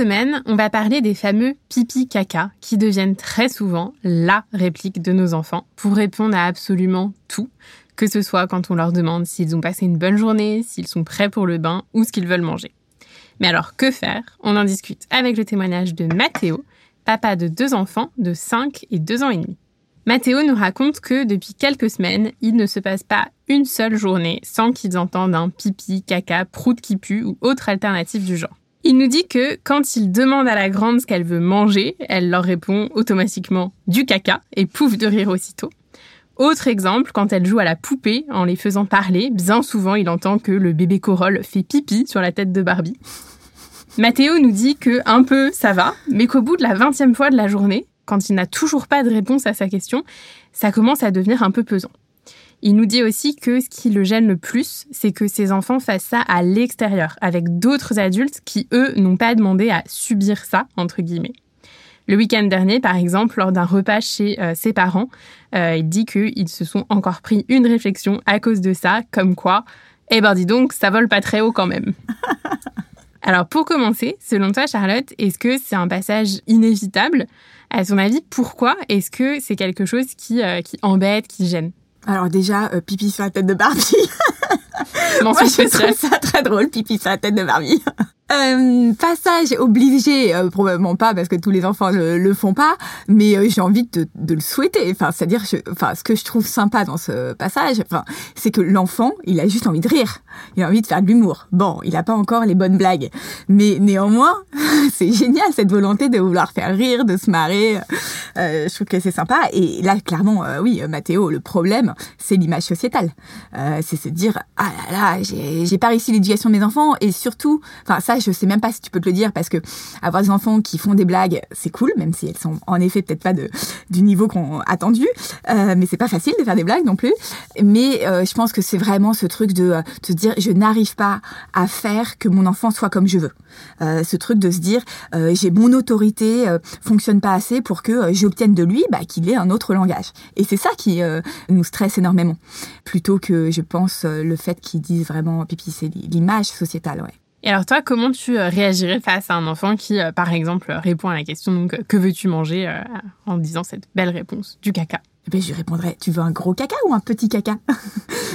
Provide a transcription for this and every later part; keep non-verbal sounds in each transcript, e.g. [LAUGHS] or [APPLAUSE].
On va parler des fameux pipi caca qui deviennent très souvent la réplique de nos enfants pour répondre à absolument tout, que ce soit quand on leur demande s'ils ont passé une bonne journée, s'ils sont prêts pour le bain ou ce qu'ils veulent manger. Mais alors que faire? On en discute avec le témoignage de Mathéo, papa de deux enfants de 5 et 2 ans et demi. Mathéo nous raconte que depuis quelques semaines, il ne se passe pas une seule journée sans qu'ils entendent un pipi, caca, prout qui pue ou autre alternative du genre. Il nous dit que quand il demande à la grande ce qu'elle veut manger, elle leur répond automatiquement du caca et pouf de rire aussitôt. Autre exemple, quand elle joue à la poupée en les faisant parler, bien souvent il entend que le bébé Corolle fait pipi sur la tête de Barbie. Mathéo nous dit que un peu ça va, mais qu'au bout de la vingtième fois de la journée, quand il n'a toujours pas de réponse à sa question, ça commence à devenir un peu pesant. Il nous dit aussi que ce qui le gêne le plus, c'est que ses enfants fassent ça à l'extérieur, avec d'autres adultes qui, eux, n'ont pas demandé à subir ça, entre guillemets. Le week-end dernier, par exemple, lors d'un repas chez euh, ses parents, euh, il dit qu'ils se sont encore pris une réflexion à cause de ça, comme quoi, eh ben dis donc, ça vole pas très haut quand même. [LAUGHS] Alors pour commencer, selon toi Charlotte, est-ce que c'est un passage inévitable? À ton avis, pourquoi? Est-ce que c'est quelque chose qui, euh, qui embête, qui gêne? Alors déjà, pipi sur la tête de Barbie. [LAUGHS] Moi, je trouve ça très drôle, pipi sur la tête de Barbie. [LAUGHS] Euh, passage obligé, euh, probablement pas parce que tous les enfants le, le font pas, mais euh, j'ai envie de, de, le souhaiter. Enfin, c'est-à-dire, enfin, ce que je trouve sympa dans ce passage, enfin, c'est que l'enfant, il a juste envie de rire, il a envie de faire de l'humour. Bon, il a pas encore les bonnes blagues, mais néanmoins, [LAUGHS] c'est génial cette volonté de vouloir faire rire, de se marrer. je trouve que c'est sympa. Et là, clairement, oui, Mathéo, le problème, c'est l'image sociétale. c'est se dire, ah là là, j'ai pas réussi l'éducation de mes enfants, et surtout, enfin ça je sais même pas si tu peux te le dire parce que avoir des enfants qui font des blagues, c'est cool, même si elles sont en effet peut-être pas de, du niveau qu'on attendu, euh, mais c'est pas facile de faire des blagues non plus. Mais euh, je pense que c'est vraiment ce truc de, euh, se dire je n'arrive pas à faire que mon enfant soit comme je veux. Euh, ce truc de se dire euh, j'ai mon autorité fonctionne pas assez pour que j'obtienne de lui bah, qu'il ait un autre langage. Et c'est ça qui nous stresse énormément, plutôt que je pense le fait qu'ils disent vraiment pipi c'est l'image sociétale. Ouais. Et alors toi, comment tu euh, réagirais face à un enfant qui, euh, par exemple, répond à la question donc que veux-tu manger euh, en disant cette belle réponse du caca? Ben, je lui répondrais, tu veux un gros caca ou un petit caca? [LAUGHS]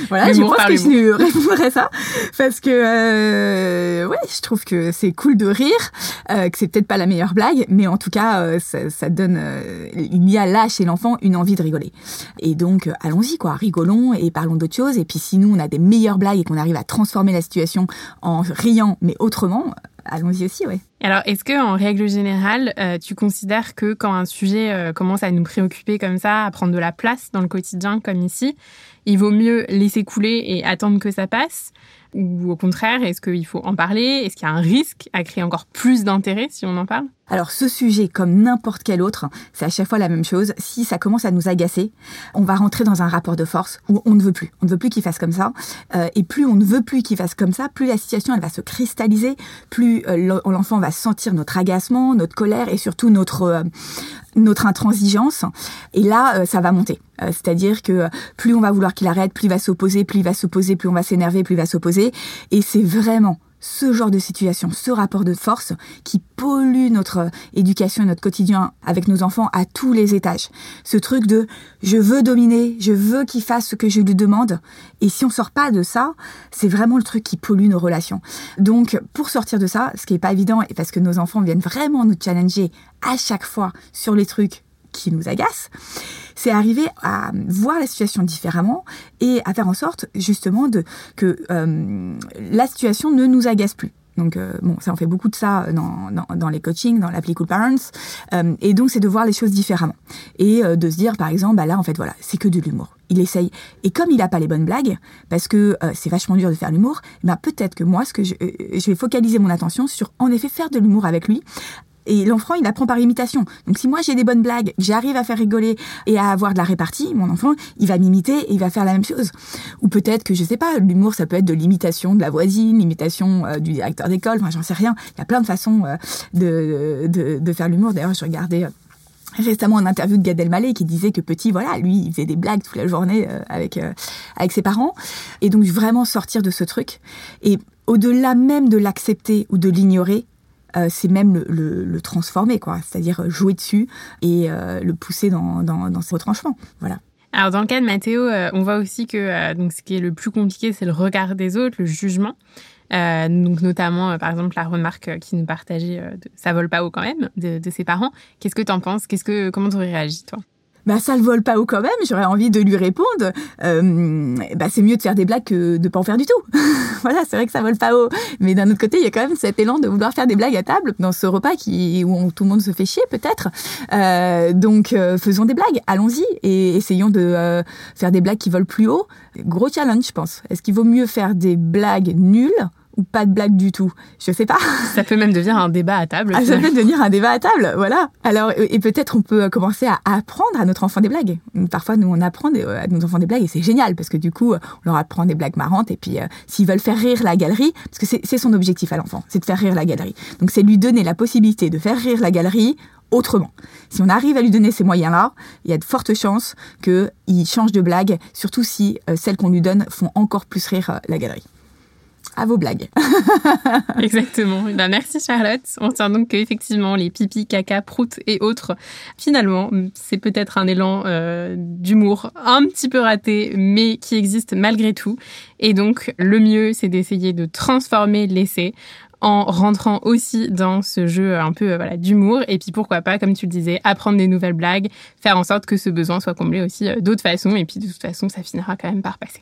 Voilà, je pense que je lui répondrais ça. Parce que, euh, ouais, je trouve que c'est cool de rire, euh, que c'est peut-être pas la meilleure blague, mais en tout cas, euh, ça, ça, donne, euh, il y a là chez l'enfant une envie de rigoler. Et donc, euh, allons-y, quoi, rigolons et parlons d'autre chose. Et puis, si nous, on a des meilleures blagues et qu'on arrive à transformer la situation en riant, mais autrement, allons-y aussi, oui. Alors, est-ce que, en règle générale, euh, tu considères que quand un sujet euh, commence à nous préoccuper comme ça, à prendre de la place dans le quotidien, comme ici, il vaut mieux laisser couler et attendre que ça passe? Ou au contraire, est-ce qu'il faut en parler? Est-ce qu'il y a un risque à créer encore plus d'intérêt si on en parle? Alors ce sujet, comme n'importe quel autre, c'est à chaque fois la même chose. Si ça commence à nous agacer, on va rentrer dans un rapport de force où on ne veut plus. On ne veut plus qu'il fasse comme ça. Euh, et plus on ne veut plus qu'il fasse comme ça, plus la situation elle va se cristalliser, plus euh, l'enfant va sentir notre agacement, notre colère et surtout notre euh, notre intransigeance. Et là, euh, ça va monter. Euh, c'est-à-dire que plus on va vouloir qu'il arrête, plus il va s'opposer, plus il va s'opposer, plus on va s'énerver, plus il va s'opposer. Et c'est vraiment ce genre de situation, ce rapport de force qui pollue notre éducation et notre quotidien avec nos enfants à tous les étages. Ce truc de je veux dominer, je veux qu'il fasse ce que je lui demande. Et si on sort pas de ça, c'est vraiment le truc qui pollue nos relations. Donc, pour sortir de ça, ce qui est pas évident, et parce que nos enfants viennent vraiment nous challenger à chaque fois sur les trucs qui nous agacent, c'est arriver à voir la situation différemment et à faire en sorte justement de que euh, la situation ne nous agace plus. Donc euh, bon, ça on fait beaucoup de ça dans, dans, les coachings, dans l'appli Cool Parents. Euh, et donc c'est de voir les choses différemment et de se dire par exemple, bah là en fait voilà, c'est que de l'humour. Il essaye. Et comme il a pas les bonnes blagues, parce que c'est vachement dur de faire l'humour, bah peut-être que moi, ce que je vais focaliser mon attention sur en effet faire de l'humour avec lui, et l'enfant, il apprend par imitation. Donc si moi j'ai des bonnes blagues, que j'arrive à faire rigoler et à avoir de la répartie, mon enfant, il va m'imiter et il va faire la même chose. Ou peut-être que je sais pas, l'humour ça peut être de l'imitation de la voisine, l'imitation euh, du directeur d'école, enfin j'en sais rien. Il y a plein de façons euh, de, faire l'humour. D'ailleurs, je regardais euh, récemment une interview de Gad Elmaleh qui disait que petit voilà lui il faisait des blagues toute la journée avec avec ses parents et donc vraiment sortir de ce truc et au-delà même de l'accepter ou de l'ignorer euh, c'est même le, transformer, quoi. C'est-à-dire jouer dessus et euh, le pousser dans, dans, ses retranchements. Voilà. Alors dans le cas de Mathéo, euh, on voit aussi que donc ce qui est le plus compliqué, c'est le regard des autres, le jugement. donc notamment, par exemple, la remarque qui nous partageait de, ça vole pas haut quand même de, de ses parents. Qu'est-ce que tu en penses? Qu'est-ce que comment tu aurais réagi toi? Bah ça le vole pas haut quand même, j'aurais envie de lui répondre, euh, bah c'est mieux de faire des blagues que de pas en faire du tout. [LAUGHS] voilà, c'est vrai que ça vole pas haut, mais d'un autre côté, il y a quand même cet élan de vouloir faire des blagues à table dans ce repas qui où tout le monde se fait chier peut-être. Euh, donc euh, faisons des blagues, allons-y et essayons de euh, faire des blagues qui volent plus haut. Gros challenge, je pense. Est-ce qu'il vaut mieux faire des blagues nulles ou pas de blague du tout. Je sais pas. Ça peut même devenir un débat à table. Ah, ça peut devenir un débat à table, voilà. Alors, et peut-être on peut commencer à apprendre à notre enfant des blagues. Parfois, nous, on apprend à nos enfants des blagues et c'est génial parce que du coup, on leur apprend des blagues marrantes et puis euh, s'ils veulent faire rire la galerie, parce que c'est son objectif à l'enfant, c'est de faire rire la galerie. Donc, c'est lui donner la possibilité de faire rire la galerie autrement. Si on arrive à lui donner ces moyens-là, il y a de fortes chances qu'il change de blague, surtout si euh, celles qu'on lui donne font encore plus rire euh, la galerie à vos blagues. [LAUGHS] Exactement. Ben, merci Charlotte. On tient donc qu'effectivement, les pipis, caca, proutes et autres, finalement, c'est peut-être un élan euh, d'humour un petit peu raté, mais qui existe malgré tout. Et donc, le mieux, c'est d'essayer de transformer l'essai en rentrant aussi dans ce jeu un peu euh, d'humour et puis pourquoi pas comme tu le disais apprendre des nouvelles blagues faire en sorte que ce besoin soit comblé aussi euh, d'autres façons et puis de toute façon ça finira quand même par passer.